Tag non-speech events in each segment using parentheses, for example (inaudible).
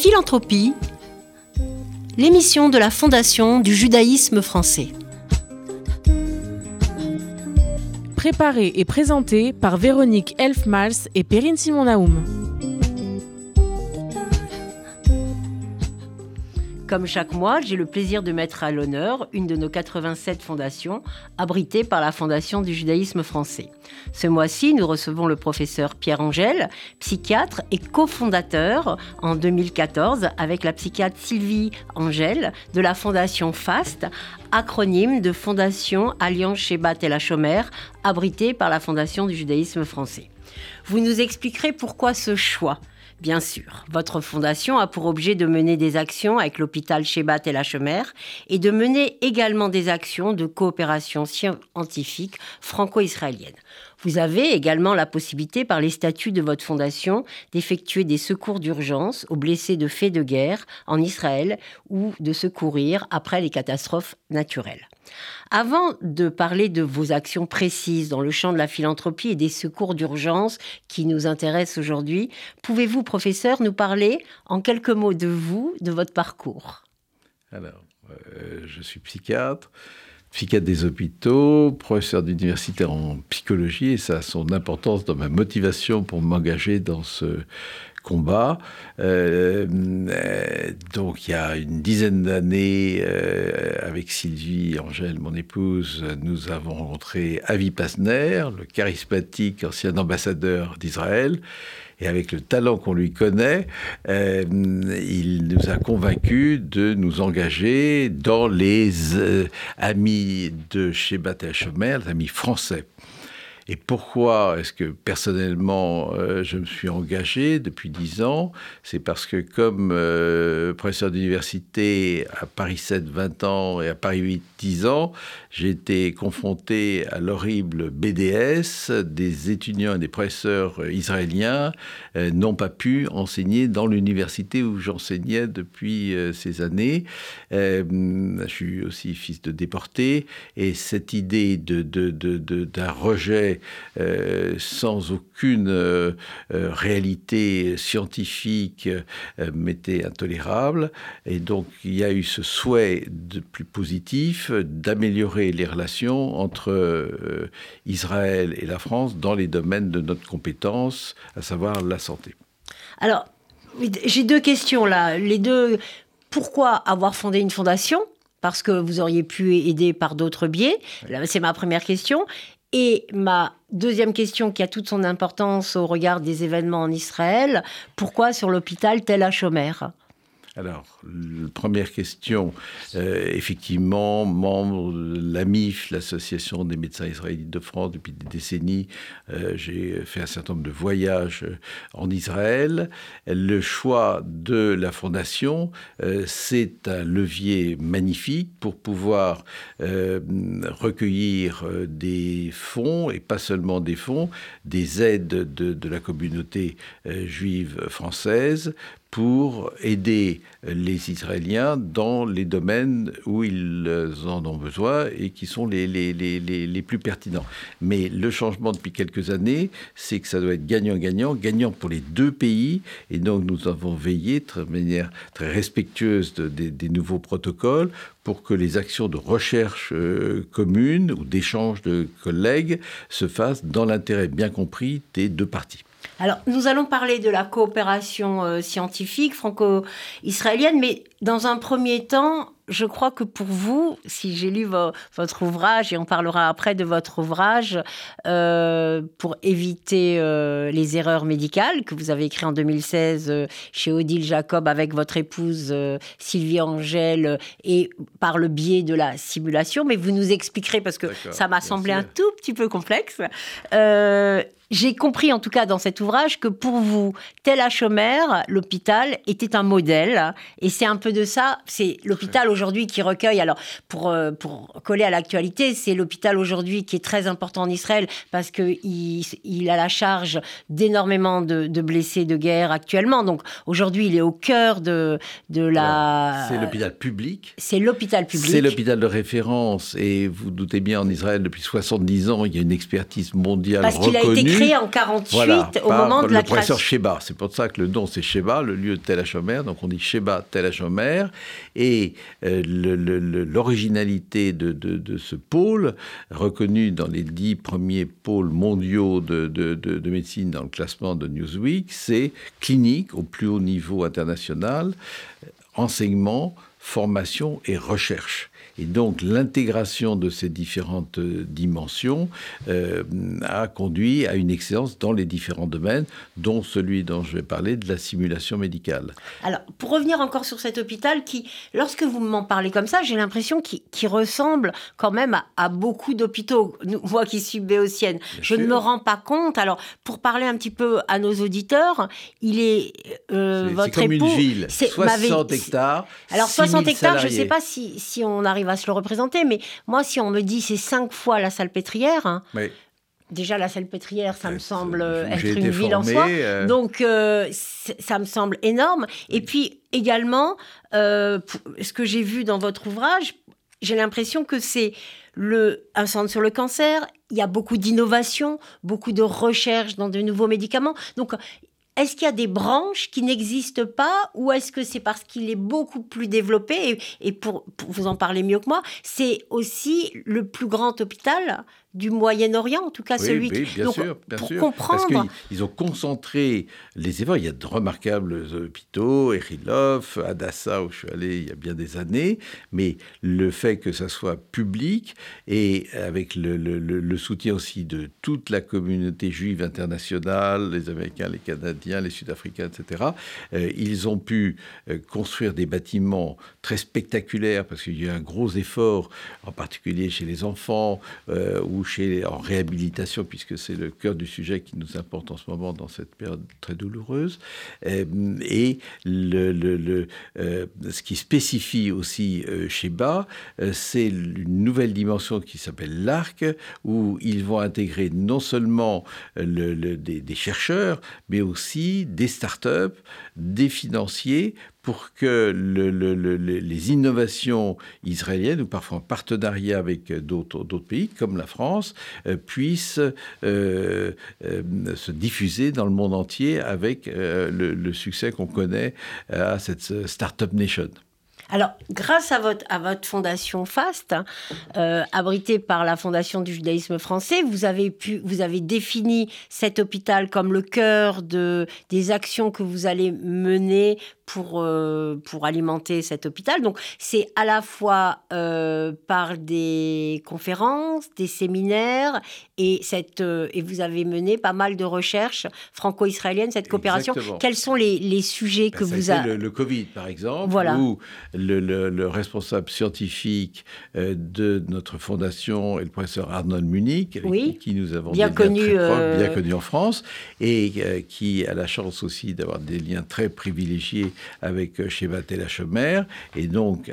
Philanthropie, l'émission de la Fondation du judaïsme français. Préparée et présentée par Véronique Elfmals et Perrine Simon-Naoum. Comme chaque mois, j'ai le plaisir de mettre à l'honneur une de nos 87 fondations abritées par la Fondation du judaïsme français. Ce mois-ci, nous recevons le professeur Pierre Angèle, psychiatre et cofondateur en 2014 avec la psychiatre Sylvie Angèle de la Fondation FAST, acronyme de Fondation Alliance Shebat et la Chomère, abritée par la Fondation du judaïsme français. Vous nous expliquerez pourquoi ce choix Bien sûr, votre fondation a pour objet de mener des actions avec l'hôpital Shebat et la Chemer et de mener également des actions de coopération scientifique franco-israélienne. Vous avez également la possibilité, par les statuts de votre fondation, d'effectuer des secours d'urgence aux blessés de faits de guerre en Israël ou de secourir après les catastrophes naturelles. Avant de parler de vos actions précises dans le champ de la philanthropie et des secours d'urgence qui nous intéressent aujourd'hui, pouvez-vous, professeur, nous parler en quelques mots de vous, de votre parcours? Alors, euh, je suis psychiatre psychiatre des hôpitaux, professeur d'université en psychologie, et ça a son importance dans ma motivation pour m'engager dans ce combat. Euh, euh, donc il y a une dizaine d'années, euh, avec Sylvie Angèle, mon épouse, nous avons rencontré Avi Pasner, le charismatique ancien ambassadeur d'Israël. Et avec le talent qu'on lui connaît, il nous a convaincus de nous engager dans les amis de chez Bata Chomer, les amis français. Et pourquoi est-ce que personnellement euh, je me suis engagé depuis dix ans? C'est parce que comme euh, professeur d'université à Paris 7, 20 ans et à Paris 8, 10 ans, j'ai été confronté à l'horrible BDS. Des étudiants et des professeurs israéliens euh, n'ont pas pu enseigner dans l'université où j'enseignais depuis ces années. je suis aussi fils de déporté et cette idée d'un rejet euh, sans aucune euh, euh, réalité scientifique m'était intolérable. Et donc il y a eu ce souhait de plus positif d'améliorer les relations entre Israël et la France dans les domaines de notre compétence, à savoir la santé. Alors, j'ai deux questions là. Les deux, pourquoi avoir fondé une fondation? Parce que vous auriez pu aider par d'autres biais C'est ma première question. Et ma deuxième question qui a toute son importance au regard des événements en Israël, pourquoi sur l'hôpital Tel HaShomer alors, première question, euh, effectivement, membre de l'AMIF, l'Association des médecins israélites de France, depuis des décennies, euh, j'ai fait un certain nombre de voyages euh, en Israël. Le choix de la fondation, c'est un levier magnifique pour pouvoir recueillir des fonds, et pas seulement des fonds, des aides de, de la communauté juive française pour aider les Israéliens dans les domaines où ils en ont besoin et qui sont les, les, les, les plus pertinents. Mais le changement depuis quelques années, c'est que ça doit être gagnant-gagnant, gagnant pour les deux pays. Et donc nous avons veillé de manière très respectueuse des nouveaux protocoles pour que les actions de recherche euh, commune ou d'échange de collègues se fassent dans l'intérêt bien compris des deux parties. Alors, nous allons parler de la coopération euh, scientifique franco-israélienne, mais dans un premier temps, je crois que pour vous, si j'ai lu votre ouvrage, et on parlera après de votre ouvrage, euh, pour éviter euh, les erreurs médicales que vous avez écrit en 2016 euh, chez Odile Jacob avec votre épouse Sylvie Angèle et par le biais de la simulation, mais vous nous expliquerez parce que ça m'a semblé un tout petit peu complexe. J'ai compris en tout cas dans cet ouvrage que pour vous, tel Chomer, l'hôpital était un modèle et c'est un peu de ça, c'est l'hôpital aujourd'hui qui recueille, alors pour, euh, pour coller à l'actualité, c'est l'hôpital aujourd'hui qui est très important en Israël parce qu'il il a la charge d'énormément de, de, blessés de guerre actuellement. Donc aujourd'hui, il est au cœur de, de la... C'est l'hôpital public. C'est l'hôpital public. C'est l'hôpital de référence et vous doutez bien en Israël, depuis 70 ans, il y a une expertise mondiale parce reconnue. Créé en 48 au moment de la le professeur Sheba. C'est pour ça que le nom c'est Sheba, le lieu de Tel HaShomer. Donc on dit Sheba Tel HaShomer. Et euh, l'originalité de, de, ce pôle, reconnu dans les dix premiers pôles mondiaux de, de médecine dans le classement de Newsweek, c'est clinique au plus haut niveau international, enseignement, formation et recherche. Et donc l'intégration de ces différentes euh, dimensions euh, a conduit à une excellence dans les différents domaines, dont celui dont je vais parler de la simulation médicale. Alors, pour revenir encore sur cet hôpital qui, lorsque vous m'en parlez comme ça, j'ai l'impression qu'il ressemble quand même à, beaucoup d'hôpitaux. Moi qui suis béotienne, je ne me rends pas compte. Alors, pour parler un petit peu à nos auditeurs, il est, euh, votre C'est comme une ville, 60 hectares. Alors 60 hectares, je ne sais pas si, si on arrive va se le représenter. Mais moi, si on me dit c'est cinq fois la salle pétrière, hein, déjà la salle pétrière, ça me semble être une ville en soi. Euh. Donc, euh, ça me semble énorme. Et puis également, euh, ce que j'ai vu dans votre ouvrage, j'ai l'impression que c'est le, un centre sur le cancer. Il y a beaucoup d'innovation, beaucoup de recherche dans de nouveaux médicaments. Donc, est-ce qu'il y a des branches qui n'existent pas ou est-ce que c'est parce qu'il est beaucoup plus développé et, pour, vous en parler mieux que moi, c'est aussi le plus grand hôpital du Moyen-Orient, en tout cas celui oui, bien sûr, bien pour comprendre... Parce qu'ils ont concentré les efforts. Il y a de remarquables hôpitaux, Erilov, Adassa, où je suis allé il y a bien des années, mais le fait que ça soit public et avec le, soutien aussi de toute la communauté juive internationale, les Américains, les Canadiens, les Sud-Africains, etc., euh, ils ont pu euh, construire des bâtiments très spectaculaires parce qu'il y a eu un gros effort, en particulier chez les enfants, euh, ou en réhabilitation, puisque c'est le cœur du sujet qui nous importe en ce moment dans cette période très douloureuse. Euh, et le, euh, ce qui spécifie aussi euh, chez Bas, c'est une nouvelle dimension qui s'appelle l'arc, où ils vont intégrer non seulement des, des chercheurs, mais aussi des start-up, des financiers pour que les innovations israéliennes, ou parfois en partenariat avec d'autres pays, comme la France, euh, puissent euh, euh, se diffuser dans le monde entier avec le, succès qu'on connaît à cette Startup Nation. Alors, grâce à votre, fondation FAST, abritée par la Fondation du judaïsme français, vous avez, pu, vous avez défini cet hôpital comme le cœur de, des actions que vous allez mener pour, euh, pour alimenter cet hôpital. Donc c'est à la fois euh, par des conférences, des séminaires, et, cette, euh, et vous avez mené pas mal de recherches franco-israéliennes, cette coopération. Quels sont les, les sujets ben, que vous avez... Le, le, Covid, par exemple, voilà. où le, le, responsable scientifique de notre fondation est le professeur Arnold Munich, avec qui nous avons bien connu, bien connu en France, et qui a la chance aussi d'avoir des liens très privilégiés avec euh, Sheba Telachemer. Et donc,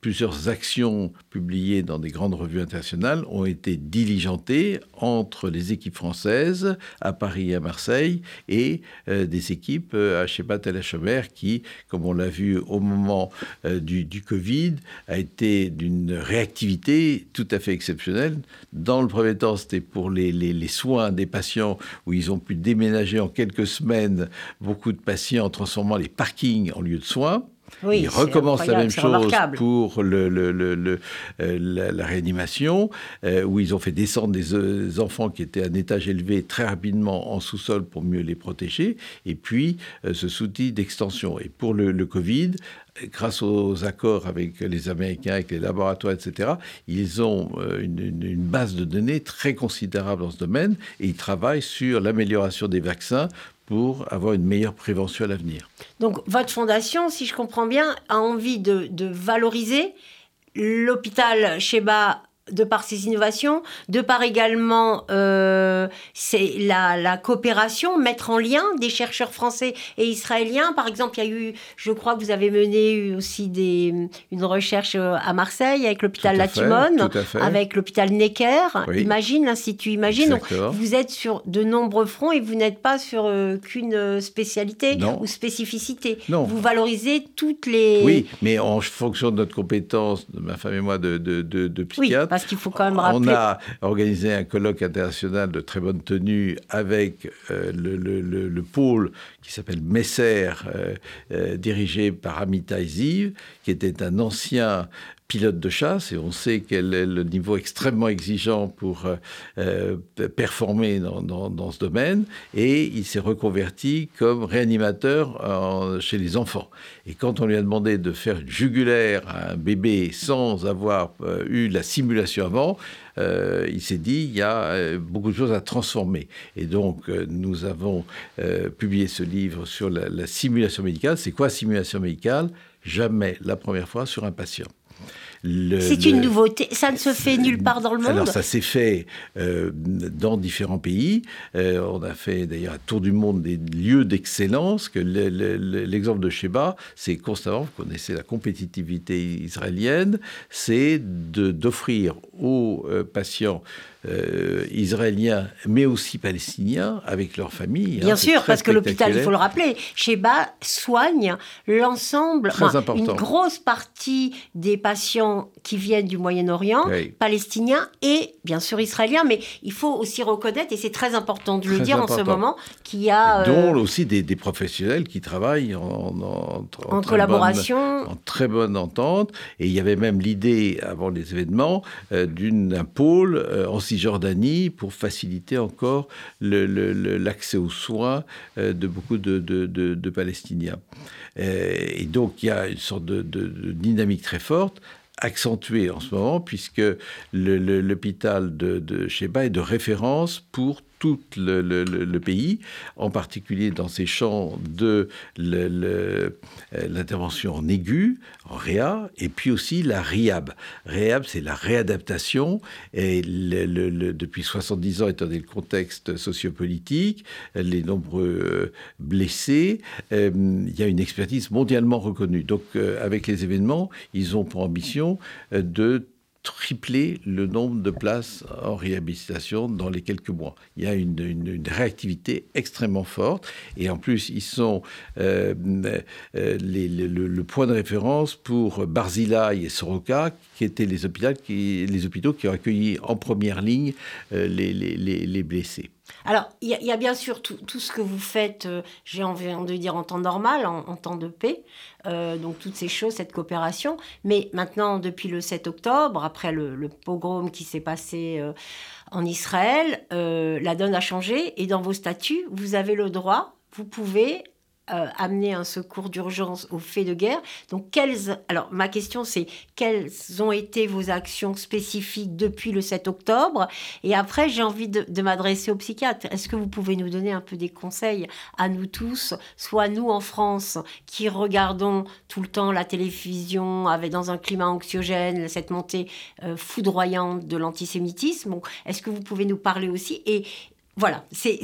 plusieurs actions publiées dans des grandes revues internationales ont été diligentées entre les équipes françaises à Paris et à Marseille et euh, des équipes euh, à Sheba Telachemer qui, comme on l'a vu au moment du, Covid, a été d'une réactivité tout à fait exceptionnelle. Dans le premier temps, c'était pour les soins des patients où ils ont pu déménager en quelques semaines beaucoup de patients en transformant les parkings en lieu de soins. Oui, Ils recommencent la même chose pour le, le, euh, la, réanimation, euh, où ils ont fait descendre des euh, enfants qui étaient à un étage élevé très rapidement en sous-sol pour mieux les protéger, et puis ce outil d'extension. Et pour le, Covid, grâce aux accords avec les Américains, avec les laboratoires, etc., ils ont une, une, base de données très considérable dans ce domaine et ils travaillent sur l'amélioration des vaccins pour avoir une meilleure prévention à l'avenir. Donc votre fondation, si je comprends bien, a envie de, valoriser l'hôpital Sheba de par ses innovations, de par également euh, c'est la, la, coopération, mettre en lien des chercheurs français et israéliens. Par exemple, il y a eu, je crois que vous avez mené aussi des, une recherche euh, à Marseille avec l'hôpital Latimone, avec l'hôpital Necker, Imagine, l'Institut Imagine. vous êtes sur de nombreux fronts et vous n'êtes pas sur euh, qu'une spécialité ou spécificité. Non. Vous valorisez toutes les... Oui, mais en fonction de notre compétence, de ma femme et moi, de, de, de, de psychiatre, Parce qu'il faut quand même rappeler. On a organisé un colloque international de très bonne tenue avec euh, le, pôle qui s'appelle Messer, dirigé par Amitai Ziv, qui était un ancien pilote de chasse et on sait quel est le niveau extrêmement exigeant pour euh, euh, performer dans, ce domaine et il s'est reconverti comme réanimateur chez les enfants. Et quand on lui a demandé de faire jugulaire à un bébé sans avoir euh, eu la simulation avant, il s'est dit il y a beaucoup de choses à transformer. Et donc nous avons publié ce livre sur la, la simulation médicale. C'est quoi simulation médicale? Jamais la première fois sur un patient. C'est une nouveauté. Ça ne se fait nulle part dans le monde. Alors ça s'est fait euh, dans différents pays. Euh, on a fait d'ailleurs un tour du monde des lieux d'excellence. Que l'exemple de Sheba, c'est constamment, vous connaissez la compétitivité israélienne, c'est d'offrir aux euh, patients euh, israéliens, mais aussi palestiniens, avec leurs familles. Hein, Bien sûr, parce que l'hôpital, il faut le rappeler, Sheba soigne l'ensemble, une grosse partie des patients qui viennent du Moyen-Orient, palestiniens et bien sûr israéliens, mais il faut aussi reconnaître, et c'est très important de le dire en ce moment, qu'il y a... dont euh, aussi des, professionnels qui travaillent en, en, collaboration. en très bonne entente, et il y avait même l'idée, avant les événements, euh, d'un pôle en Jordanie pour faciliter encore l'accès aux soins euh, de beaucoup de, Palestiniens. Euh, et donc il y a une sorte de, dynamique très forte accentuée en ce moment, puisque l'hôpital de, de Sheba est de référence pour tout le, pays, en particulier dans ces champs de euh, l'intervention en aigu, en réa, et puis aussi la RIAB. RIAB, c'est la réadaptation, et depuis 70 ans, étant donné le contexte sociopolitique, les nombreux euh, blessés, euh, il y a une expertise mondialement reconnue. Donc, avec les événements, ils ont pour ambition de tripler le nombre de places en réhabilitation dans les quelques mois. Il y a une, réactivité extrêmement forte et en plus ils sont euh, euh, le, point de référence pour Barzilai et Soroka qui étaient les hôpitaux qui, les hôpitaux qui ont accueilli en première ligne euh, les, les blessés. Alors, il y, a bien sûr tout, ce que vous faites, euh, j'ai envie de dire en temps normal, en, temps de paix, euh, donc toutes ces choses, cette coopération. Mais maintenant, depuis le 7 octobre, après le, pogrom qui s'est passé euh, en Israël, la donne a changé et dans vos statuts, vous avez le droit, vous pouvez euh, amener un secours d'urgence aux faits de guerre. Donc, quelles, alors ma question c'est quelles ont été vos actions spécifiques depuis le 7 octobre? Et après, j'ai envie de, m'adresser aux psychiatres. Est-ce que vous pouvez nous donner un peu des conseils à nous tous, soit nous en France qui regardons tout le temps la télévision avec dans un climat anxiogène, cette montée euh, foudroyante de l'antisémitisme? Est-ce que vous pouvez nous parler aussi? Voilà, c'est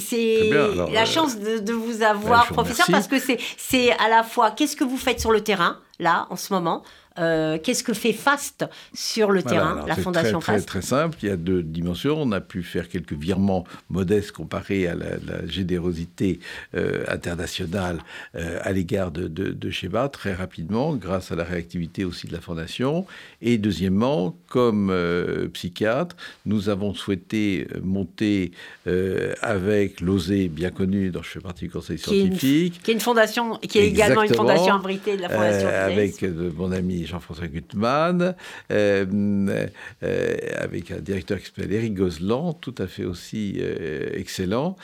la euh, chance de, vous avoir, professeur, parce que c'est à la fois qu'est-ce que vous faites sur le terrain, là, en ce moment, euh, qu'est-ce que fait FAST sur le terrain, la fondation très, FAST très, très simple, il y a deux dimensions. On a pu faire quelques virements modestes comparés à la, générosité euh, internationale euh, à l'égard de, de, Sheba très rapidement, grâce à la réactivité aussi de la fondation. Et deuxièmement, comme psychiatre, nous avons souhaité monter avec l'OSE bien connu, dont je fais partie du conseil scientifique. Qui est une, fondation, qui est également une fondation abritée de la fondation Avec mon ami Jean-François Gutmann, euh, euh, avec un directeur qui s'appelle Eric Gozlan, tout à fait aussi euh, excellent,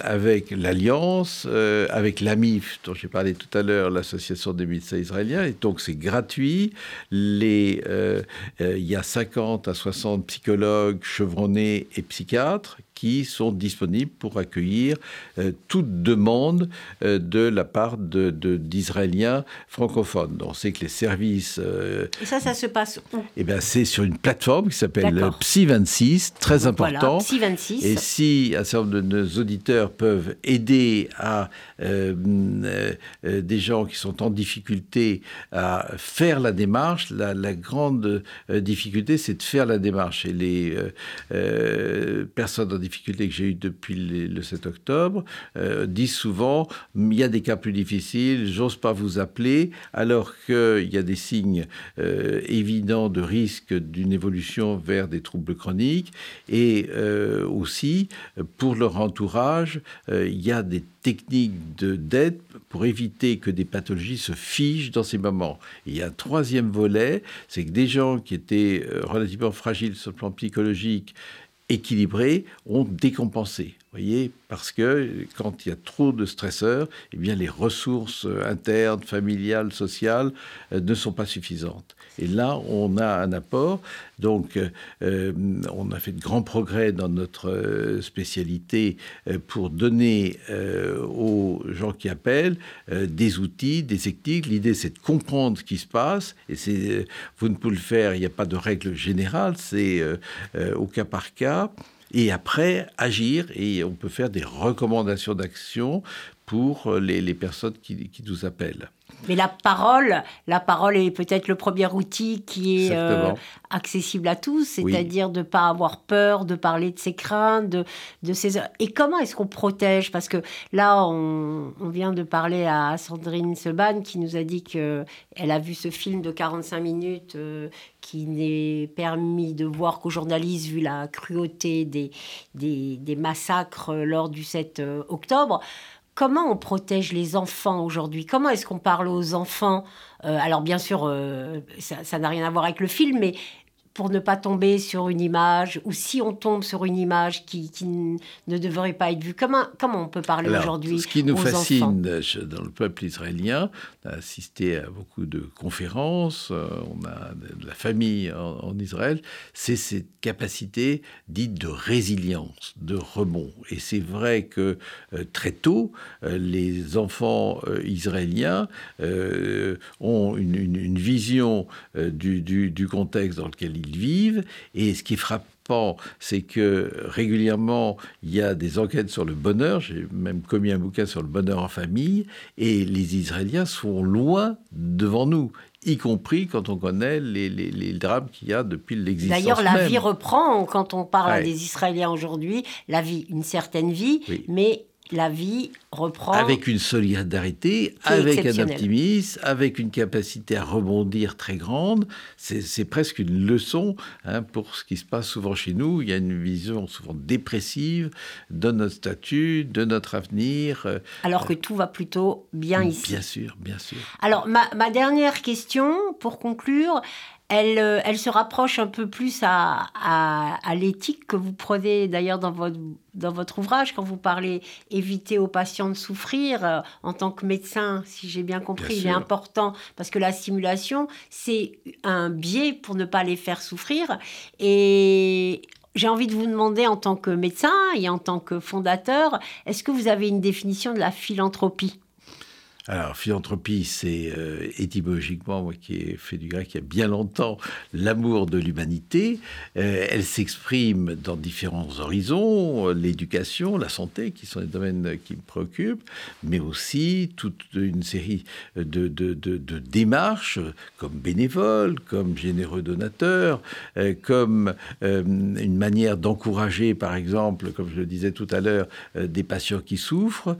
avec l'Alliance, avec l'AMIF, dont j'ai parlé tout à l'heure, l'Association des médecins israéliens, et donc c'est gratuit. Il y a 50 à 60 psychologues chevronnés et psychiatres qui sont disponibles pour accueillir euh, toute demande euh, de la part d'Israéliens de, francophones. on sait que les services... Euh, et ça, ça se passe où? Eh bien, c'est sur une plateforme qui s'appelle Psy26, très important. Psy26. Et si un certain nombre de nos auditeurs peuvent aider à des gens qui sont en difficulté à faire la démarche, la, la grande difficulté, c'est de faire la démarche. Et les personnes en difficultés que j'ai eues depuis le 7 octobre euh, disent souvent il y a des cas plus difficiles, j'ose pas vous appeler, alors qu'il y a des signes euh, évidents de risque d'une évolution vers des troubles chroniques et euh, aussi pour leur entourage, il y a des techniques d'aide pour éviter que des pathologies se figent dans ces moments. il y a un troisième volet, c'est que des gens qui étaient relativement fragiles sur le plan psychologique équilibrés ont décompensé. Voyez, parce que quand il y a trop de stresseurs, eh bien les ressources internes, familiales, sociales euh, ne sont pas suffisantes. Et là, on a un apport. Donc, euh, on a fait de grands progrès dans notre euh, spécialité pour donner aux gens qui appellent des outils, des techniques. L'idée, c'est de comprendre ce qui se passe. Et c'est, vous ne pouvez le faire. Il n'y a pas de règle générale. C'est au cas par cas et après agir. Et on peut faire des recommandations d'action pour les, les personnes qui, qui, nous appellent. Mais la parole, la parole est peut-être le premier outil qui est euh, accessible à tous, c'est-à-dire de ne pas avoir peur de parler de ses craintes, de, de ses... Et comment est-ce qu'on protège? Parce que là, on, on, vient de parler à Sandrine Seban qui nous a dit qu'elle a vu ce film de 45 minutes euh, qui n'est permis de voir qu'aux journalistes, vu la cruauté des, des, des massacres lors du 7 euh, octobre. Comment on protège les enfants aujourd'hui? Comment est-ce qu'on parle aux enfants? Euh, Alors bien sûr, euh, ça n'a rien à voir avec le film, mais pour ne pas tomber sur une image, ou si on tombe sur une image qui, ne devrait pas être vue, comment, comment on peut parler aujourd'hui Ce qui nous fascine dans le peuple israélien, on a assisté à beaucoup de conférences, euh, on a de la famille en, Israël, c'est cette capacité dite de résilience, de rebond. Et c'est vrai que euh, très tôt, euh, les enfants israéliens ont une, une, vision du, du, du contexte dans lequel ils ils vivent. Et ce qui frappant, c'est que régulièrement, il y a des enquêtes sur le bonheur. J'ai même commis un bouquin sur le bonheur en famille. Et les Israéliens sont loin devant nous y compris quand on connaît les, les, drames qu'il y a depuis l'existence. D'ailleurs, la vie reprend quand on parle des Israéliens aujourd'hui. La vie, une certaine vie, mais la vie reprend. Avec une solidarité, avec un optimisme, avec une capacité à rebondir très grande. C'est presque une leçon hein, pour ce qui se passe souvent chez nous. Il y a une vision souvent dépressive de notre statut, de notre avenir. Euh, Alors que tout va plutôt bien ici. Bien sûr, bien sûr. Alors, ma, ma dernière question, pour conclure, elle, euh, elle, se rapproche un peu plus à, à, l'éthique que vous prenez d'ailleurs dans votre, dans votre ouvrage quand vous parlez éviter aux patients de souffrir. Euh, en tant que médecin, si j'ai bien compris, il est important parce que la stimulation, c'est un biais pour ne pas les faire souffrir. Et j'ai envie de vous demander en tant que médecin et en tant que fondateur, est-ce que vous avez une définition de la philanthropie? Alors, philanthropie, c'est euh, étymologiquement, moi qui ai fait du grec il y a bien longtemps, l'amour de l'humanité. Euh, elle s'exprime dans différents horizons, l'éducation, la santé, qui sont les domaines qui me préoccupent, mais aussi toute une série de, démarches, comme bénévole, comme généreux donateur, euh, comme une manière d'encourager, par exemple, comme je le disais tout à l'heure, des patients qui souffrent,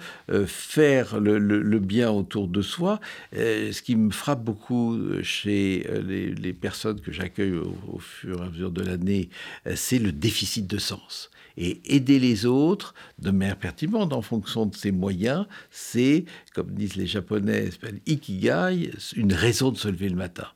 faire le, le, le bien autour de soi. Euh, ce qui me frappe beaucoup euh, chez euh, les, personnes que j'accueille au, fur et à mesure de l'année, c'est le déficit de sens. Et aider les autres de manière pertinente en fonction de ses moyens, c'est, comme disent les Japonais, ikigai, une raison de se lever le matin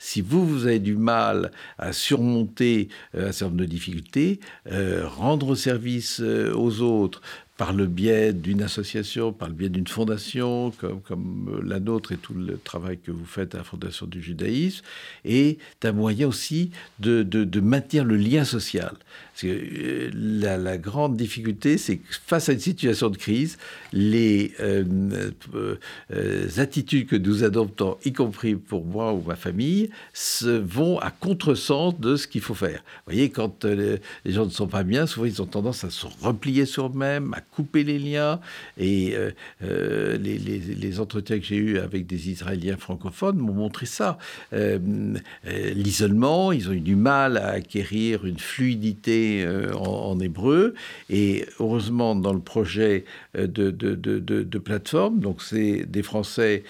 si vous, vous avez du mal à surmonter un certain nombre de difficultés, rendre service aux autres, par le biais d'une association, par le biais d'une fondation comme, comme, la nôtre et tout le travail que vous faites à la Fondation du judaïsme, est un moyen aussi de, de maintenir le lien social. Que euh, la, grande difficulté, c'est que face à une situation de crise, les euh, euh, attitudes que nous adoptons, y compris pour moi ou ma famille, se vont à contresens de ce qu'il faut faire. Vous voyez, quand les, gens ne sont pas bien, souvent ils ont tendance à se replier sur eux-mêmes, à couper les liens. Et les, entretiens que j'ai eus avec des Israéliens francophones m'ont montré ça. L'isolement, ils ont eu du mal à acquérir une fluidité en, en, hébreu. Et heureusement, dans le projet de, de, de, de plateforme, donc c'est des Français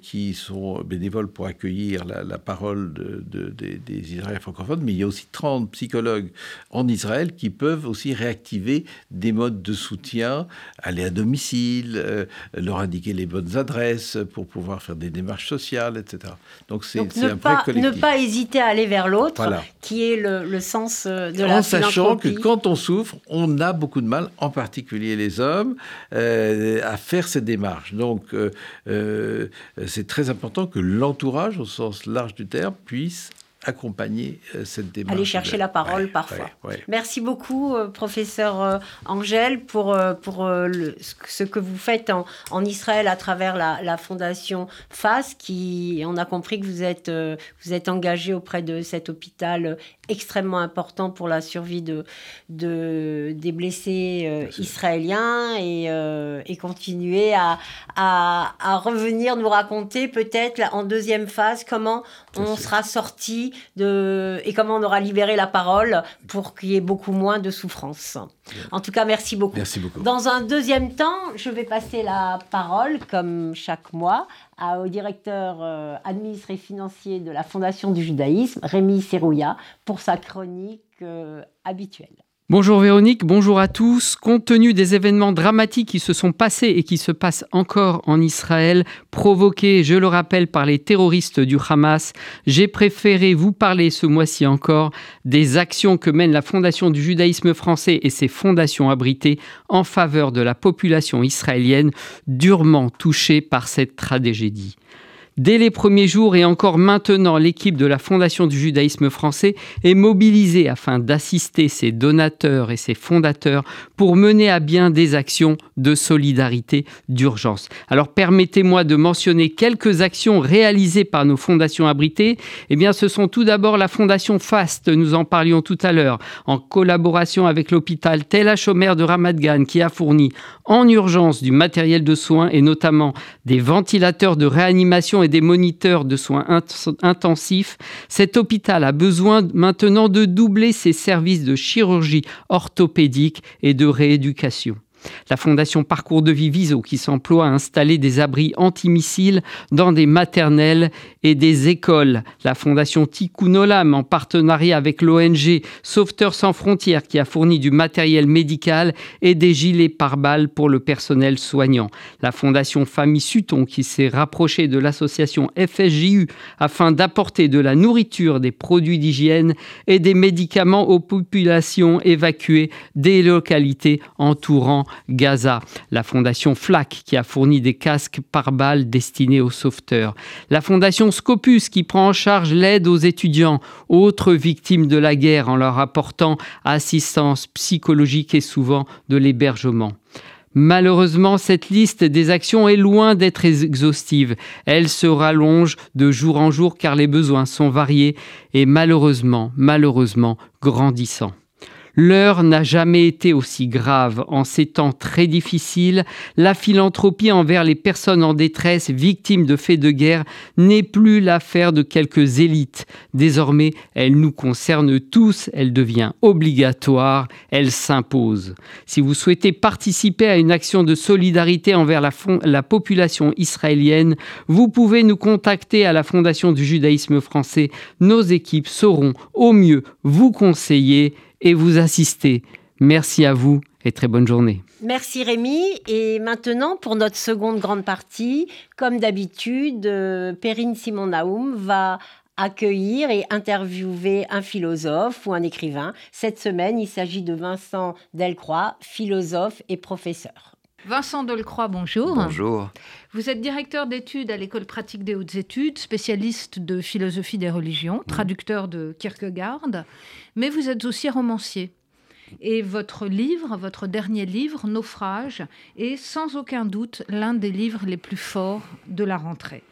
qui sont bénévoles pour accueillir la, parole de, des Israéliens francophones, mais il y a aussi 30 psychologues en Israël qui peuvent aussi réactiver des modes de soutien, aller à domicile, euh, leur indiquer les bonnes adresses pour pouvoir faire des démarches sociales, etc. Donc c'est un pas, collectif. Ne pas hésiter à aller vers l'autre, qui est le, sens euh, de la En que quand on souffre, on a beaucoup de mal, en particulier les hommes, euh, à faire ces démarches. Donc c'est très important que l'entourage, au sens large du terme, puisse accompagner euh, cette démarche. Aller chercher la parole parfois. Merci beaucoup, euh, professeur euh, Angèle, pour, pour ce que vous faites en, en Israël à travers la, la, fondation FAS, qui, on a compris que vous êtes, vous êtes engagé auprès de cet hôpital extrêmement important pour la survie de, de des blessés israéliens et, et continuer à, à, à, revenir nous raconter peut-être en deuxième phase comment on sera sorti de, et comment on aura libéré la parole pour qu'il y ait beaucoup moins de souffrance. En tout cas, merci beaucoup. Merci beaucoup. Dans un deuxième temps, je vais passer la parole, comme chaque mois, au directeur euh, administratif financier de la Fondation du judaïsme, Rémi Serrouya, pour sa chronique euh, habituelle. Bonjour Véronique, bonjour à tous. Compte tenu des événements dramatiques qui se sont passés et qui se passent encore en Israël, provoqués, je le rappelle, par les terroristes du Hamas, j'ai préféré vous parler ce mois-ci encore des actions que mène la Fondation du judaïsme français et ses fondations abritées en faveur de la population israélienne durement touchée par cette tragédie. Dès les premiers jours et encore maintenant, l'équipe de la Fondation du judaïsme français est mobilisée afin d'assister ses donateurs et ses fondateurs pour mener à bien des actions de solidarité d'urgence. Alors permettez-moi de mentionner quelques actions réalisées par nos fondations abritées. Eh bien, ce sont tout d'abord la Fondation FAST, nous en parlions tout à l'heure, en collaboration avec l'hôpital Tel HaShomer de Ramat Gan qui a fourni en urgence du matériel de soins et notamment des ventilateurs de réanimation et des moniteurs de soins intensifs, cet hôpital a besoin maintenant de doubler ses services de chirurgie orthopédique et de rééducation. La fondation Parcours de Vie Viso qui s'emploie à installer des abris antimissiles dans des maternelles et des écoles. La fondation Tikkun Olam en partenariat avec l'ONG Sauveteurs sans frontières qui a fourni du matériel médical et des gilets pare-balles pour le personnel soignant. La fondation Famille Sutton qui s'est rapprochée de l'association FSJU afin d'apporter de la nourriture, des produits d'hygiène et des médicaments aux populations évacuées des localités entourant Gaza, la fondation FLAC qui a fourni des casques par balles destinés aux sauveteurs, la fondation Scopus qui prend en charge l'aide aux étudiants, autres victimes de la guerre en leur apportant assistance psychologique et souvent de l'hébergement. Malheureusement, cette liste des actions est loin d'être exhaustive. Elle se rallonge de jour en jour car les besoins sont variés et malheureusement, malheureusement, grandissants. L'heure n'a jamais été aussi grave. En ces temps très difficiles, la philanthropie envers les personnes en détresse victimes de faits de guerre n'est plus l'affaire de quelques élites. Désormais, elle nous concerne tous, elle devient obligatoire, elle s'impose. Si vous souhaitez participer à une action de solidarité envers la, la population israélienne, vous pouvez nous contacter à la Fondation du judaïsme français. Nos équipes sauront au mieux vous conseiller et vous assister. Merci à vous et très bonne journée. Merci Rémi. Et maintenant, pour notre seconde grande partie, comme d'habitude, euh, Perrine Simon-Naoum va accueillir et interviewer un philosophe ou un écrivain. Cette semaine, il s'agit de Vincent Delcroix, philosophe et professeur. Vincent Delcroix, bonjour. Bonjour. Vous êtes directeur d'études à l'École pratique des hautes études, spécialiste de philosophie des religions, mmh. traducteur de Kierkegaard, mais vous êtes aussi romancier. Et votre livre, votre dernier livre, Naufrage, est sans aucun doute l'un des livres les plus forts de la rentrée.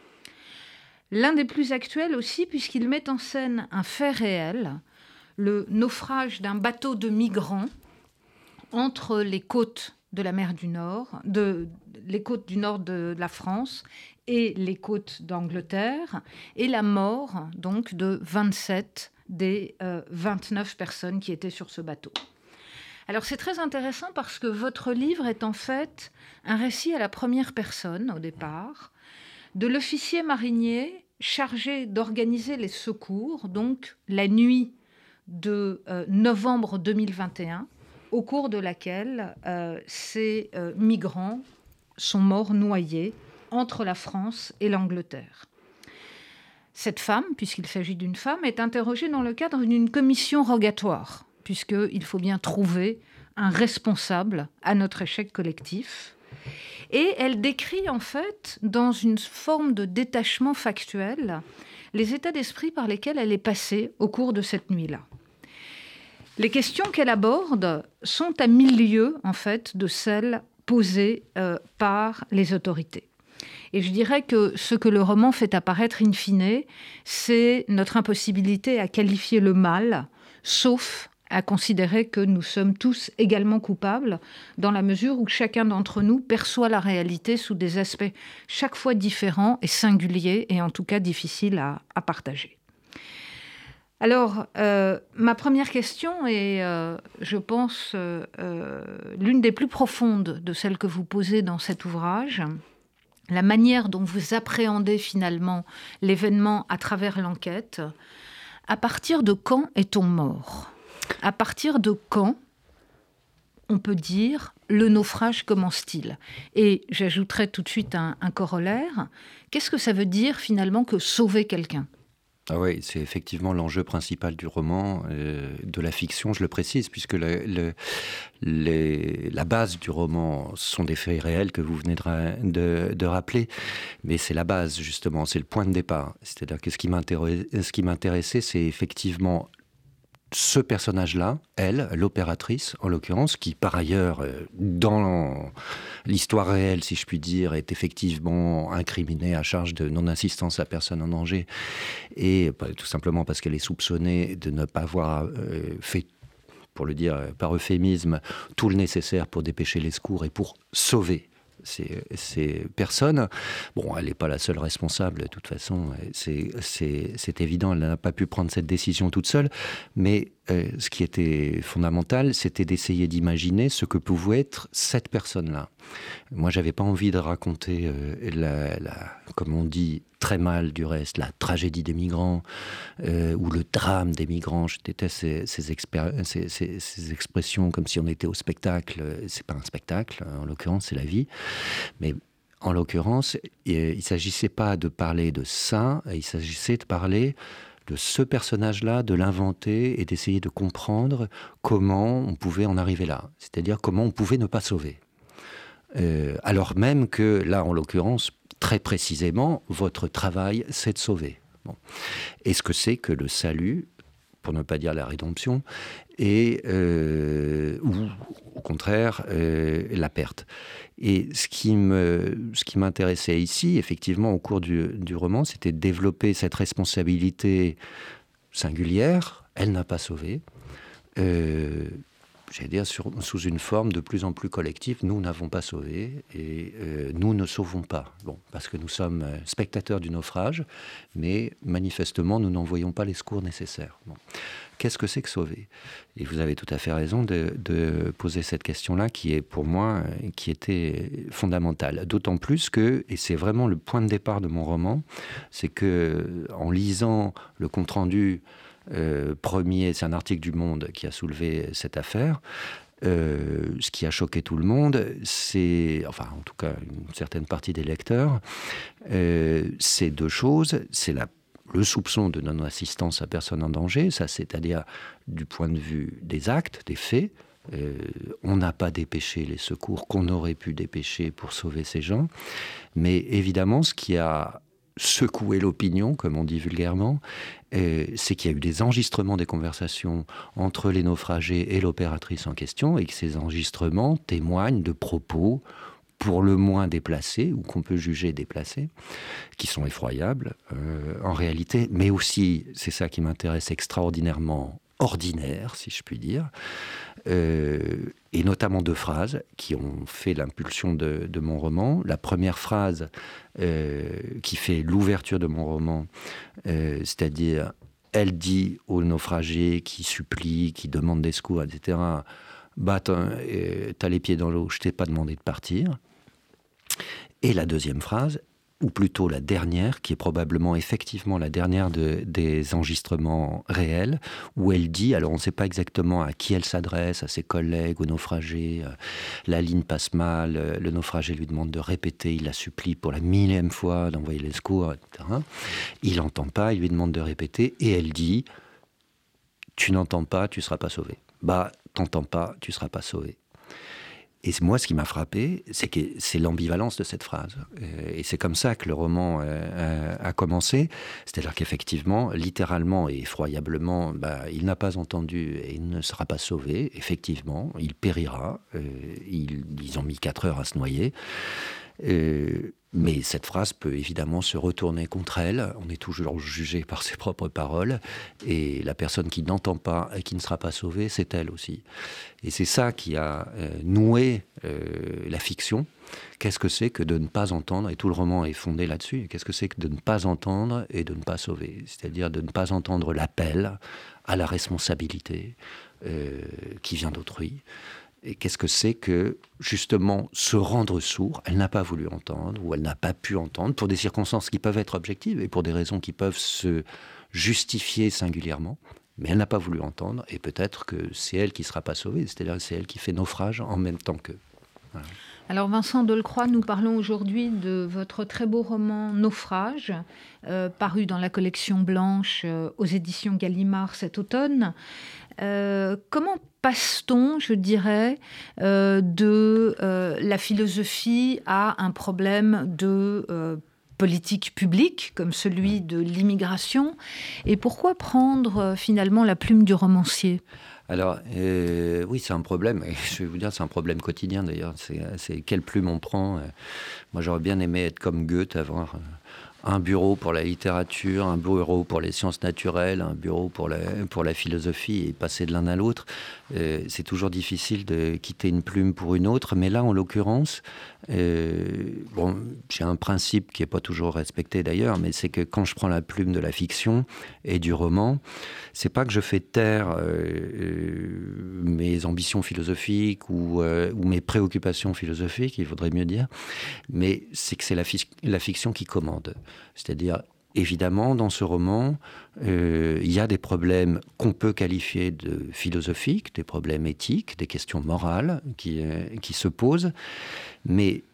L'un des plus actuels aussi, puisqu'il met en scène un fait réel, le naufrage d'un bateau de migrants entre les côtes de la mer du Nord, de les côtes du nord de la France et les côtes d'Angleterre, et la mort donc de 27 des 29 personnes qui étaient sur ce bateau. Alors c'est très intéressant parce que votre livre est en fait un récit à la première personne au départ de l'officier marinier chargé d'organiser les secours, donc la nuit de euh, novembre 2021, au cours de laquelle euh, ces euh, migrants sont morts noyés entre la France et l'Angleterre. Cette femme, puisqu'il s'agit d'une femme, est interrogée dans le cadre d'une commission rogatoire, puisqu'il faut bien trouver un responsable à notre échec collectif. Et elle décrit en fait, dans une forme de détachement factuel, les états d'esprit par lesquels elle est passée au cours de cette nuit-là. Les questions qu'elle aborde sont à mille en fait, de celles posées euh, par les autorités. Et je dirais que ce que le roman fait apparaître in fine, c'est notre impossibilité à qualifier le mal, sauf à considérer que nous sommes tous également coupables, dans la mesure où chacun d'entre nous perçoit la réalité sous des aspects chaque fois différents et singuliers, et en tout cas difficiles à, partager. Alors, euh, ma première question est, euh, je pense, euh, l'une des plus profondes de celles que vous posez dans cet ouvrage. La manière dont vous appréhendez finalement l'événement à travers l'enquête. À partir de quand est-on mort? À partir de quand on peut dire le naufrage commence-t-il? Et j'ajouterai tout de suite un, corollaire. Qu'est-ce que ça veut dire finalement que sauver quelqu'un? Ah oui, c'est effectivement l'enjeu principal du roman, euh, de la fiction, je le précise, puisque la base du roman sont des faits réels que vous venez de, de rappeler, mais c'est la base justement, c'est le point de départ. C'est-à-dire que ce qui m'intéressait, c'est effectivement ce personnage-là, elle, l'opératrice en l'occurrence, qui par ailleurs, euh, dans l'histoire réelle, si je puis dire, est effectivement incriminée à charge de non-assistance à personne en danger, et tout simplement parce qu'elle est soupçonnée de ne pas avoir euh, fait pour le dire par euphémisme, tout le nécessaire pour dépêcher les secours et pour sauver ces, personnes. Bon, elle n'est pas la seule responsable, de toute façon, c'est évident, elle n'a pas pu prendre cette décision toute seule, mais ce qui était fondamental, c'était d'essayer d'imaginer ce que pouvait être cette personne-là. Moi, j'avais pas envie de raconter, euh, la, comme on dit très mal du reste, la tragédie des migrants euh, ou le drame des migrants. Je déteste ces, expressions comme si on était au spectacle. C'est pas un spectacle, en l'occurrence, c'est la vie. Mais en l'occurrence, il ne s'agissait pas de parler de ça, il s'agissait de parler de ce personnage-là, de l'inventer et d'essayer de comprendre comment on pouvait en arriver là. C'est-à-dire comment on pouvait ne pas sauver. Euh, alors même que là, en l'occurrence, très précisément, votre travail, c'est de sauver. Bon. Est-ce que c'est que le salut, pour ne pas dire la rédemption, et euh, ou au contraire euh, la perte. Et ce qui m'intéressait ici, effectivement, au cours du, du roman, c'était de développer cette responsabilité singulière. Elle n'a pas sauvé. Euh, j'allais dire, sous une forme de plus en plus collective. Nous n'avons pas sauvé et euh, nous ne sauvons pas. Bon, parce que nous sommes euh, spectateurs du naufrage, mais manifestement, nous n'en voyons pas les secours nécessaires. Qu'est-ce que c'est que sauver? Et vous avez tout à fait raison de, poser cette question-là, qui est pour moi, euh, qui était fondamentale. D'autant plus que, et c'est vraiment le point de départ de mon roman, c'est que en lisant le compte rendu euh, premier, c'est un article du Monde qui a soulevé cette affaire. Euh, ce qui a choqué tout le monde, c'est, enfin en tout cas une certaine partie des lecteurs, euh, c'est deux choses. C'est le soupçon de non-assistance à personne en danger, ça c'est-à-dire du point de vue des actes, des faits. on n'a pas dépêché les secours qu'on aurait pu dépêcher pour sauver ces gens. Mais évidemment, ce qui a secouer l'opinion, comme on dit vulgairement, c'est qu'il y a eu des enregistrements des conversations entre les naufragés et l'opératrice en question, et que ces enregistrements témoignent de propos pour le moins déplacés, ou qu'on peut juger déplacés, qui sont effroyables euh, en réalité, mais aussi, c'est ça qui m'intéresse extraordinairement ordinaires, si je puis dire, et notamment deux phrases qui ont fait l'impulsion de, mon roman. La première phrase qui fait l'ouverture de mon roman, c'est-à-dire elle dit aux naufragés qui supplient, qui demandent des secours, etc., bah, t'as les pieds dans l'eau, je t'ai pas demandé de partir. Et la deuxième phrase, ou plutôt la dernière, qui est probablement effectivement la dernière des enregistrements réels, où elle dit, alors on ne sait pas exactement à qui elle s'adresse, à ses collègues, aux naufragés, euh, la ligne passe mal, euh, le naufragé lui demande de répéter, il la supplie pour la millième fois d'envoyer les secours, etc. Il n'entend pas, il lui demande de répéter, et elle dit, tu n'entends pas, tu ne seras pas sauvé. Bah, t'entends pas, tu ne seras pas sauvé. Et moi, ce qui m'a frappé, c'est que c'est l'ambivalence de cette phrase. Euh, et c'est comme ça que le roman euh, a commencé. C'est-à-dire qu'effectivement, littéralement et effroyablement, bah, il n'a pas entendu et il ne sera pas sauvé. Effectivement, il périra. Euh, ils, ont mis quatre heures à se noyer. Mais cette phrase peut évidemment se retourner contre elle. On est toujours jugé par ses propres paroles. Et la personne qui n'entend pas et qui ne sera pas sauvée, c'est elle aussi. Et c'est ça qui a euh, noué euh, la fiction. Qu'est-ce que c'est que de ne pas entendre Et tout le roman est fondé là-dessus. Qu'est-ce que c'est que de ne pas entendre et de ne pas sauver? C'est-à-dire de ne pas entendre l'appel à la responsabilité euh, qui vient d'autrui et qu'est-ce que c'est que, justement, se rendre sourd, elle n'a pas voulu entendre, ou elle n'a pas pu entendre, pour des circonstances qui peuvent être objectives et pour des raisons qui peuvent se justifier singulièrement, mais elle n'a pas voulu entendre, et peut-être que c'est elle qui ne sera pas sauvée, c'est-à-dire c'est elle qui fait naufrage en même temps qu'eux. Alors Vincent Delcroix, nous parlons aujourd'hui de votre très beau roman Naufrage, euh, paru dans la collection blanche euh, aux éditions Gallimard cet automne. Euh, comment passe-t-on, je dirais, euh, de euh, la philosophie à un problème de politique publique, comme celui de l'immigration Et pourquoi prendre finalement la plume du romancier? Alors, oui, c'est un problème. Je vais vous dire, c'est un problème quotidien d'ailleurs. C'est quelle plume on prend? Moi, j'aurais bien aimé être comme Goethe, avoir un bureau pour la littérature, un bureau pour les sciences naturelles, un bureau pour la, philosophie et passer de l'un à l'autre. Euh, c'est toujours difficile de quitter une plume pour une autre, mais là, en l'occurrence, euh, j'ai un principe qui n'est pas toujours respecté d'ailleurs, mais c'est que quand je prends la plume de la fiction et du roman, c'est pas que je fais taire euh, mes ambitions philosophiques ou, ou, mes préoccupations philosophiques, il faudrait mieux dire, mais c'est que c'est la, la fiction qui commande. C'est-à-dire, évidemment, dans ce roman, euh, il y a des problèmes qu'on peut qualifier de philosophiques, des problèmes éthiques, des questions morales qui, euh, qui se posent, mais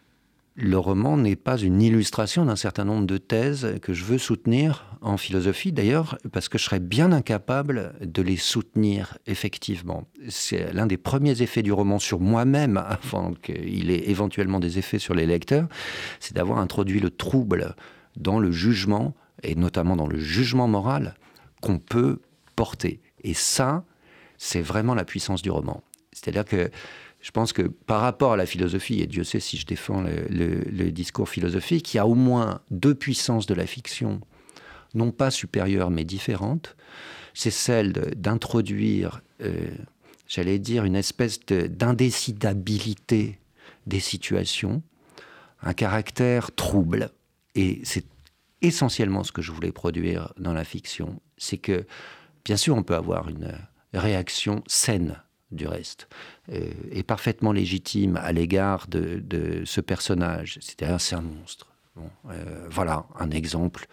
le roman n'est pas une illustration d'un certain nombre de thèses que je veux soutenir en philosophie, d'ailleurs, parce que je serais bien incapable de les soutenir effectivement. C'est l'un des premiers effets du roman sur moi-même, (laughs) avant qu'il ait éventuellement des effets sur les lecteurs, c'est d'avoir introduit le trouble dans le jugement, et notamment dans le jugement moral, qu'on peut porter. Et ça, c'est vraiment la puissance du roman. C'est-à-dire que je pense que par rapport à la philosophie, et Dieu sait si je défends le, discours philosophique, il y a au moins deux puissances de la fiction, non pas supérieures mais différentes. C'est celle d'introduire, euh, j'allais dire, une espèce d'indécidabilité des situations, un caractère trouble, et c'est essentiellement ce que je voulais produire dans la fiction. C'est que, bien sûr, on peut avoir une réaction saine du reste, euh, et parfaitement légitime à l'égard de, ce personnage. C'est-à-dire, c'est un monstre. Euh, voilà un exemple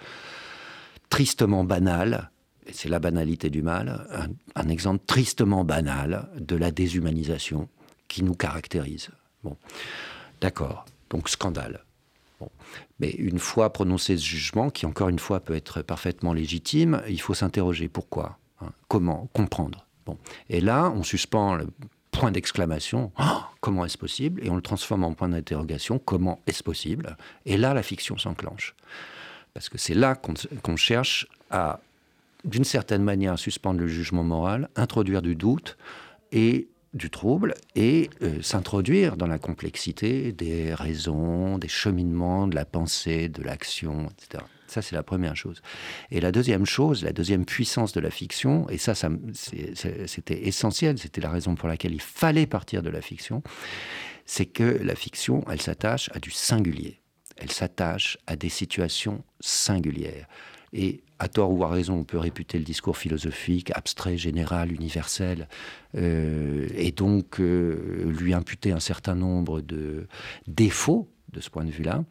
tristement banal, c'est la banalité du mal, un, un, exemple tristement banal de la déshumanisation qui nous caractérise. Bon, d'accord, donc scandale. Mais une fois prononcé ce jugement, qui encore une fois peut être parfaitement légitime, il faut s'interroger pourquoi, hein, comment, comprendre? Bon. Et là, on suspend le point d'exclamation, oh, comment est-ce possible? Et on le transforme en point d'interrogation, comment est-ce possible? Et là, la fiction s'enclenche. Parce que c'est là qu'on cherche à, d'une certaine manière, suspendre le jugement moral, introduire du doute et du trouble et euh, s'introduire dans la complexité des raisons, des cheminements, de la pensée, de l'action, etc. Ça, c'est la première chose. Et la deuxième chose, la deuxième puissance de la fiction, et ça, ça c'était essentiel, c'était la raison pour laquelle il fallait partir de la fiction, c'est que la fiction, elle s'attache à du singulier. Elle s'attache à des situations singulières. Et à tort ou à raison, on peut réputer le discours philosophique abstrait, général, universel, euh, et donc euh, lui imputer un certain nombre de défauts de ce point de vue-là.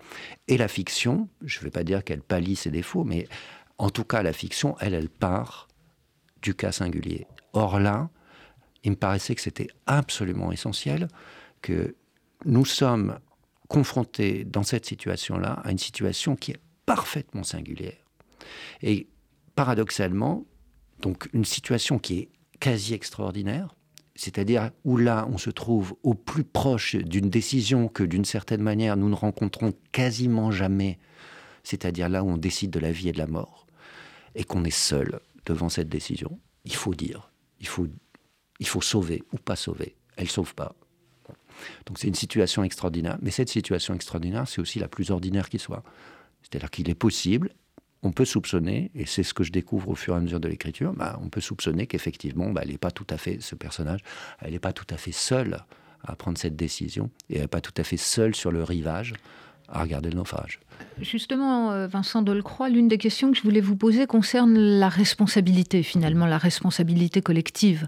Et la fiction, je ne vais pas dire qu'elle pallie ses défauts, mais en tout cas, la fiction, elle, elle part du cas singulier. Or là, il me paraissait que c'était absolument essentiel que nous sommes confrontés dans cette situation-là à une situation qui est parfaitement singulière. Et paradoxalement, donc une situation qui est quasi extraordinaire, c'est-à-dire où là on se trouve au plus proche d'une décision que d'une certaine manière nous ne rencontrons quasiment jamais, c'est-à-dire là où on décide de la vie et de la mort, et qu'on est seul devant cette décision, il faut dire, il faut, il faut sauver ou pas sauver. Elle sauve pas. Donc c'est une situation extraordinaire, mais cette situation extraordinaire, c'est aussi la plus ordinaire qui soit. C'est-à-dire qu'il est possible on peut soupçonner, et c'est ce que je découvre au fur et à mesure de l'écriture, bah, on peut soupçonner qu'effectivement, bah, elle n'est pas tout à fait, ce personnage, elle n'est pas tout à fait seule à prendre cette décision, et elle n'est pas tout à fait seule sur le rivage à regarder le naufrage. Justement, euh, Vincent Delcroix, l'une des questions que je voulais vous poser concerne la responsabilité, finalement, la responsabilité collective,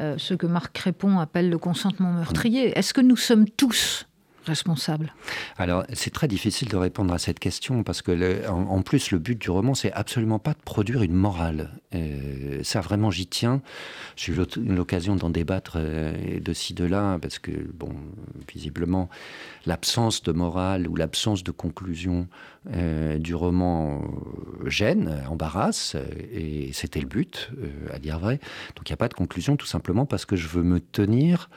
euh, ce que Marc Crépon appelle le consentement meurtrier. Est-ce que nous sommes tous responsable Alors, c'est très difficile de répondre à cette question parce que, en, plus, le but du roman, c'est absolument pas de produire une morale. Euh, ça, vraiment, j'y tiens. J'ai eu l'occasion d'en débattre euh, de ci, de là, parce que, bon, visiblement, l'absence de morale ou l'absence de conclusion euh, du roman gêne, embarrasse, et c'était le but, à dire vrai. Donc, il n'y a pas de conclusion, tout simplement parce que je veux me tenir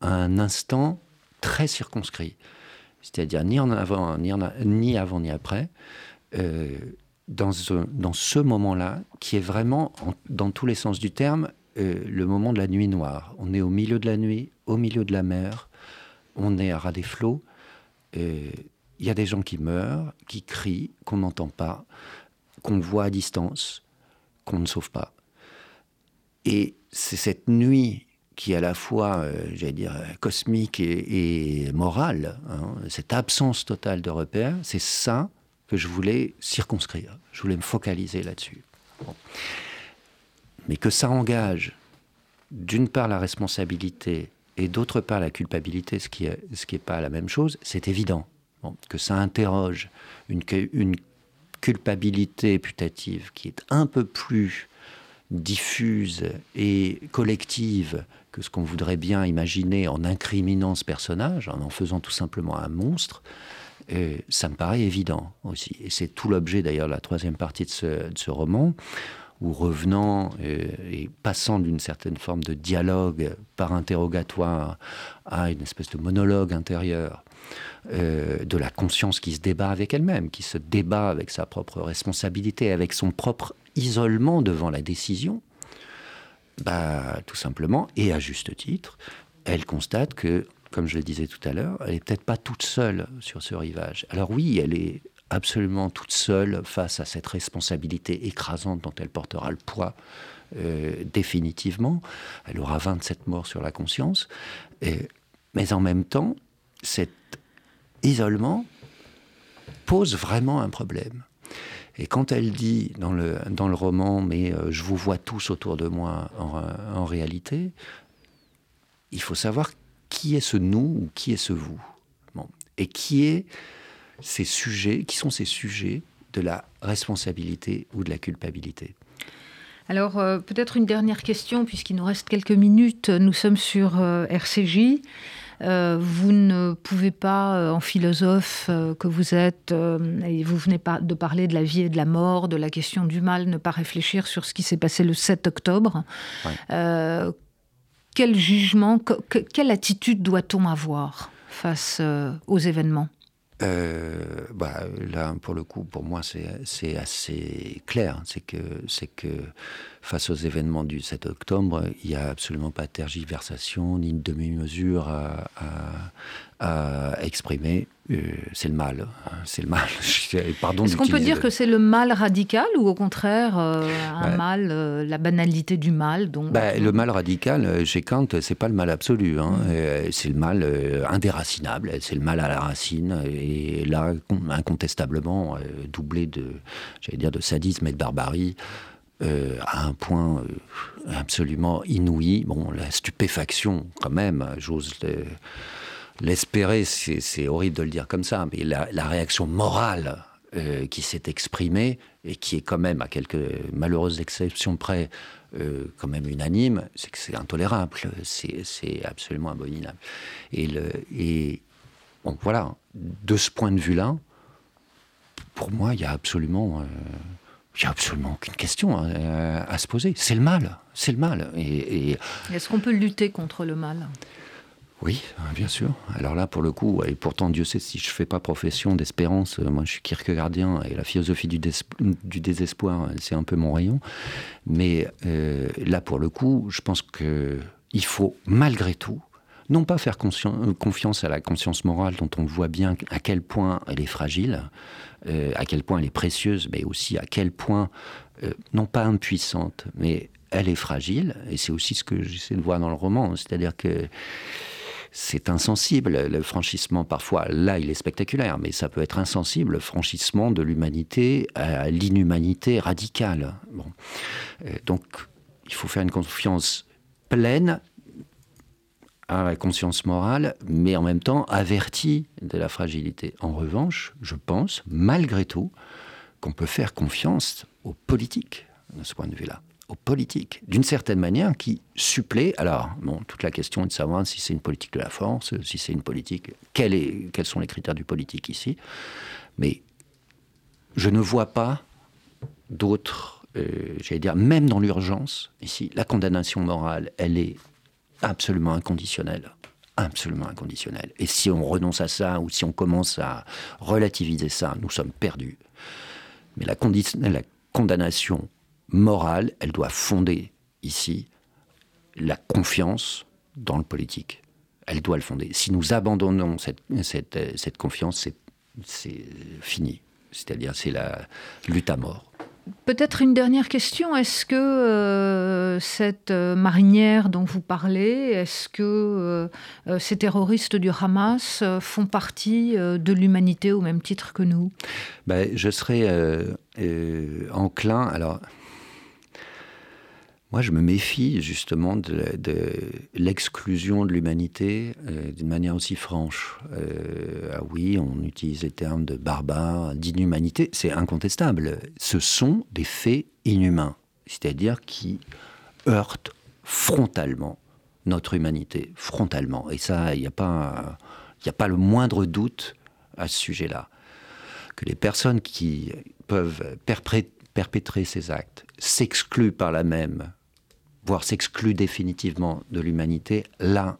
un instant très circonscrit, c'est-à-dire ni en avant, ni, avant, ni après, euh, dans, ce, dans ce moment-là, qui est vraiment, dans tous les sens du terme, euh, le moment de la nuit noire. On est au milieu de la nuit, au milieu de la mer, on est à ras des flots. Euh, il y a des gens qui meurent, qui crient, qu'on n'entend pas, qu'on voit à distance, qu'on ne sauve pas. Et c'est cette nuit qui est à la fois, euh, j'allais dire, cosmique et, morale, hein, cette absence totale de repères, c'est ça que je voulais circonscrire. Je voulais me focaliser là-dessus. Mais que ça engage, d'une part, la responsabilité et d'autre part, la culpabilité, ce qui n'est est pas la même chose, c'est évident. que ça interroge une culpabilité putative qui est un peu plus diffuse et collective que ce qu'on voudrait bien imaginer en incriminant ce personnage, en en faisant tout simplement un monstre, et ça me paraît évident aussi. Et c'est tout l'objet d'ailleurs de la troisième partie de ce, roman, où revenant et, passant d'une certaine forme de dialogue par interrogatoire à une espèce de monologue intérieur, euh, de la conscience qui se débat avec elle-même, qui se débat avec sa propre responsabilité, avec son propre isolement devant la décision, bah, Tout simplement, et à juste titre, elle constate que, comme je le disais tout à l'heure, elle n'est peut-être pas toute seule sur ce rivage. Alors oui, elle est absolument toute seule face à cette responsabilité écrasante dont elle portera le poids euh, définitivement. Elle aura 27 morts sur la conscience. mais en même temps, cet isolement pose vraiment un problème. Et quand elle dit dans le, dans le roman, mais euh, je vous vois tous autour de moi en, réalité, il faut savoir qui est ce nous ou qui est ce vous. Et qui est ces sujets, qui sont ces sujets de la responsabilité ou de la culpabilité. Alors, euh, peut-être une dernière question, puisqu'il nous reste quelques minutes. Nous sommes sur euh, RCJ. Euh, vous ne pouvez pas, euh, en philosophe euh, que vous êtes, et vous venez de parler de la vie et de la mort, de la question du mal, ne pas réfléchir sur ce qui s'est passé le 7 octobre. quel jugement, quelle attitude doit-on avoir face aux événements? Euh, bah, là, pour le coup, pour moi, c'est assez clair. C'est que, face aux événements du 7 octobre, il n'y a absolument pas de tergiversation ni de demi-mesure à, exprimer. Euh, c'est le mal. Hein, c'est le mal. (laughs) Pardon. Est-ce qu'on peut dire que c'est le mal radical ou au contraire euh, un mal, euh, la banalité du mal donc bah, Le mal radical, chez Kant, c'est pas le mal absolu. Hein. Mm. c'est le mal indéracinable. C'est le mal à la racine. Et là, incontestablement, doublé de, j'allais dire, de sadisme et de barbarie. à un point absolument inouï. Bon, la stupéfaction, quand même, j'ose l'espérer, c'est horrible de le dire comme ça, mais la, réaction morale euh, qui s'est exprimée et qui est quand même, à quelques malheureuses exceptions près, euh, quand même unanime, c'est que c'est intolérable, c'est absolument abominable. Et, et voilà, de ce point de vue-là, pour moi, il y a absolument... Euh, il n'y a absolument aucune question hein, à, se poser. C'est le mal, c'est le mal. et Est-ce qu'on peut lutter contre le mal? Oui, bien sûr. Alors là, pour le coup, et pourtant, Dieu sait si je fais pas profession d'espérance, euh, moi je suis kierkegaardien et la philosophie du, désespoir, c'est un peu mon rayon. Mais euh, là, pour le coup, je pense qu'il faut malgré tout, non pas faire euh, confiance à la conscience morale dont on voit bien à quel point elle est fragile, à quel point elle est précieuse, mais aussi à quel point, non pas impuissante, mais elle est fragile. Et c'est aussi ce que j'essaie de voir dans le roman, c'est-à-dire que c'est insensible. Le franchissement, parfois, là, il est spectaculaire, mais ça peut être insensible, le franchissement de l'humanité à l'inhumanité radicale. Euh, donc, il faut faire une confiance pleine à la conscience morale, mais en même temps avertie de la fragilité. En revanche, je pense, malgré tout, qu'on peut faire confiance aux politiques de ce point de vue-là aux politiques, d'une certaine manière, qui supplée. Alors, bon, toute la question est de savoir si c'est une politique de la force, si c'est une politique. est, quels sont les critères du politique ici Mais je ne vois pas d'autres. Euh, j'allais dire, même dans l'urgence, ici, la condamnation morale, elle est absolument inconditionnelle. Absolument inconditionnelle. Et si on renonce à ça, ou si on commence à relativiser ça, nous sommes perdus. Mais la, la condamnation morale, elle doit fonder ici la confiance dans le politique. Elle doit le fonder. Si nous abandonnons cette, cette, confiance, c'est fini. C'est-à-dire, c'est la lutte à mort. Peut-être une dernière question. Est-ce que euh, cette euh, marinière dont vous parlez, est-ce que euh, ces terroristes du Hamas font partie de l'humanité au même titre que nous? Ben, Je serais enclin. Alors, moi, je me méfie justement de, l'exclusion de l'humanité euh, d'une manière aussi franche. Euh, ah oui, on utilise les termes de barbare, d'inhumanité, c'est incontestable. Ce sont des faits inhumains, c'est-à-dire qui heurtent frontalement notre humanité, frontalement. Et ça, il n'y a, pas, a pas le moindre doute à ce sujet-là. Que les personnes qui peuvent perpétrer ces actes s'excluent par la même voire s'exclut définitivement de l'humanité, là,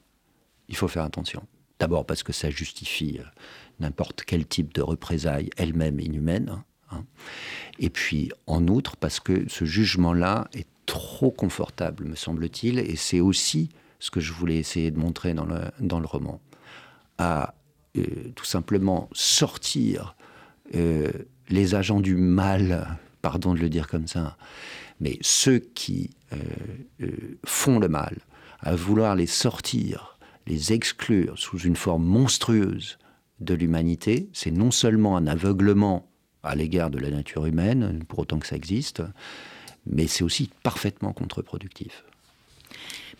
il faut faire attention. D'abord parce que ça justifie euh, n'importe quel type de représailles, elle-même inhumaine. Hein, hein. Et puis, en outre, parce que ce jugement-là est trop confortable, me semble-t-il, et c'est aussi ce que je voulais essayer de montrer dans le, dans le roman, à euh, tout simplement sortir euh, les agents du mal, pardon de le dire comme ça, mais ceux qui euh, euh, font le mal, à vouloir les sortir, les exclure sous une forme monstrueuse de l'humanité, c'est non seulement un aveuglement à l'égard de la nature humaine, pour autant que ça existe, mais c'est aussi parfaitement contre-productif.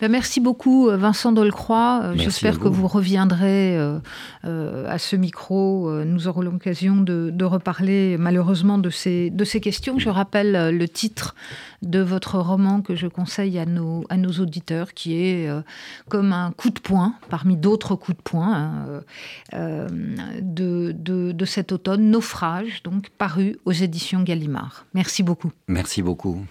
Ben, merci beaucoup, euh, Vincent Dolcroix. Euh, j'espère que vous reviendrez euh, à ce micro. Nous aurons l'occasion de, reparler malheureusement de ces, de ces questions. Je rappelle le titre de votre roman que je conseille à nos, à nos auditeurs, qui est comme un coup de poing, parmi d'autres coups de poing, hein, de, de, de cet automne, Naufrage, donc paru aux éditions Gallimard. Merci beaucoup. Merci beaucoup.